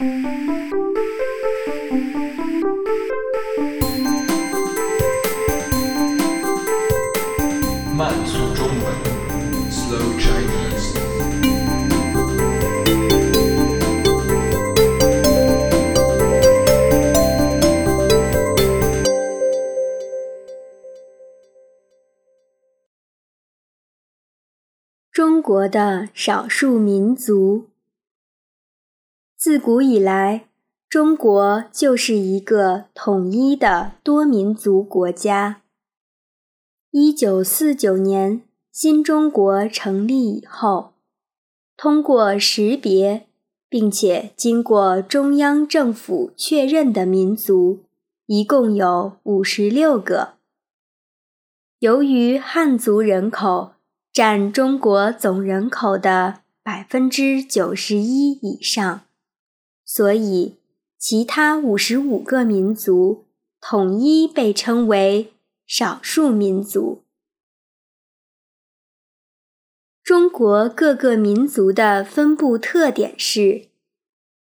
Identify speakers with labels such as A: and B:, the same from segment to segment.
A: 慢速中文，Slow Chinese。
B: 中国的少数民族，自古以来，中国就是一个统一的多民族国家。一九四九年新中国成立以后，通过识别并且经过中央政府确认的民族，一共有五十六个。由于汉族人口，占中国总人口的百分之九十一以上，所以其他五十五个民族统一被称为少数民族。中国各个民族的分布特点是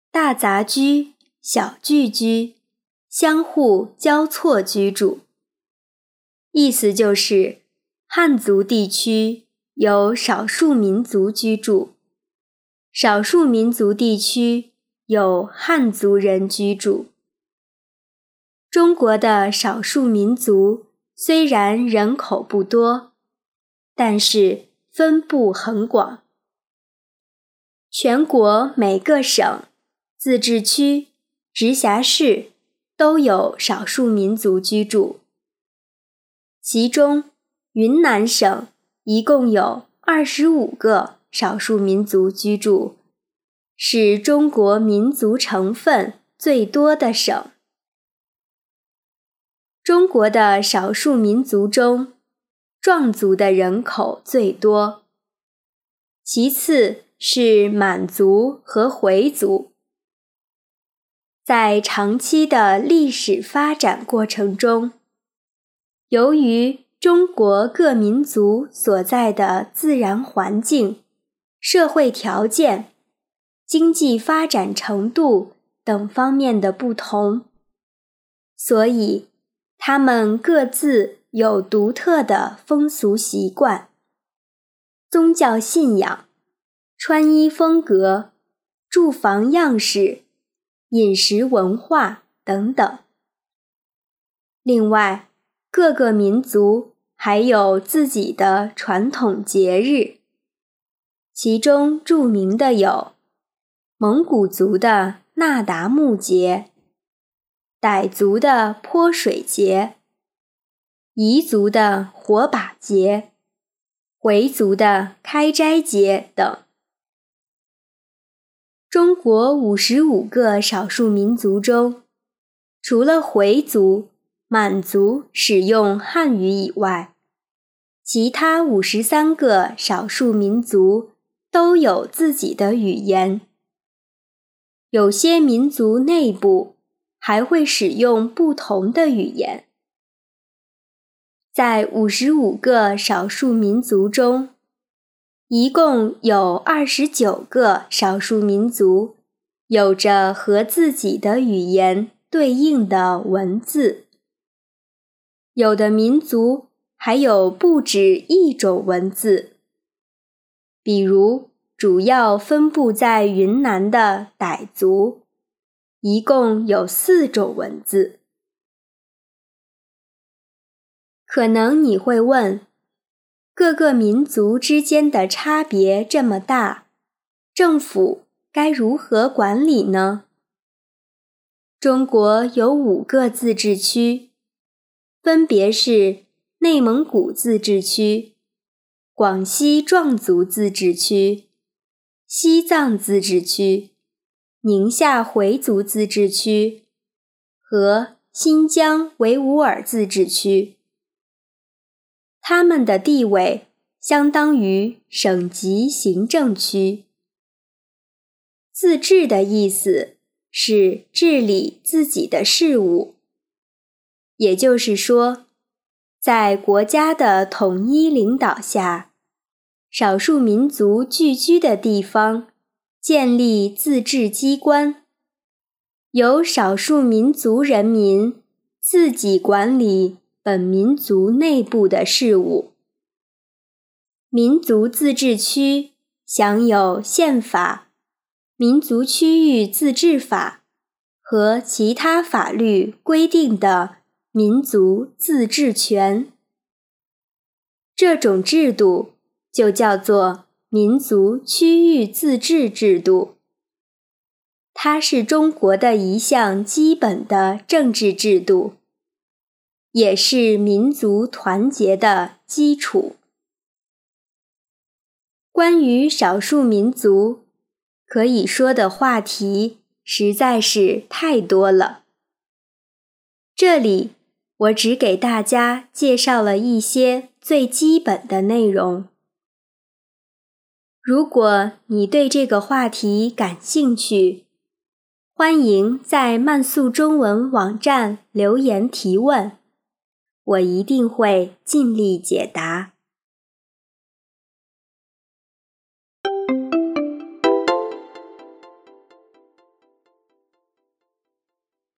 B: 大杂居、小聚居、相互交错居住，意思就是汉族地区。有少数民族居住，少数民族地区有汉族人居住。中国的少数民族虽然人口不多，但是分布很广。全国每个省、自治区、直辖市都有少数民族居住，其中云南省。一共有二十五个少数民族居住，是中国民族成分最多的省。中国的少数民族中，壮族的人口最多，其次是满族和回族。在长期的历史发展过程中，由于中国各民族所在的自然环境、社会条件、经济发展程度等方面的不同，所以他们各自有独特的风俗习惯、宗教信仰、穿衣风格、住房样式、饮食文化等等。另外，各个民族。还有自己的传统节日，其中著名的有蒙古族的那达慕节、傣族的泼水节、彝族的火把节、回族的开斋节等。中国五十五个少数民族中，除了回族、满族使用汉语以外，其他五十三个少数民族都有自己的语言，有些民族内部还会使用不同的语言。在五十五个少数民族中，一共有二十九个少数民族有着和自己的语言对应的文字，有的民族。还有不止一种文字，比如主要分布在云南的傣族，一共有四种文字。可能你会问，各个民族之间的差别这么大，政府该如何管理呢？中国有五个自治区，分别是。内蒙古自治区、广西壮族自治区、西藏自治区、宁夏回族自治区和新疆维吾尔自治区，他们的地位相当于省级行政区。自治的意思是治理自己的事务，也就是说。在国家的统一领导下，少数民族聚居的地方建立自治机关，由少数民族人民自己管理本民族内部的事务。民族自治区享有宪法、民族区域自治法和其他法律规定的民族自治权。这种制度就叫做民族区域自治制度。它是中国的一项基本的政治制度，也是民族团结的基础。关于少数民族，可以说的话题实在是太多了。这里我只给大家介绍了一些最基本的内容。如果你对这个话题感兴趣，欢迎在慢速中文网站留言提问，我一定会尽力解答。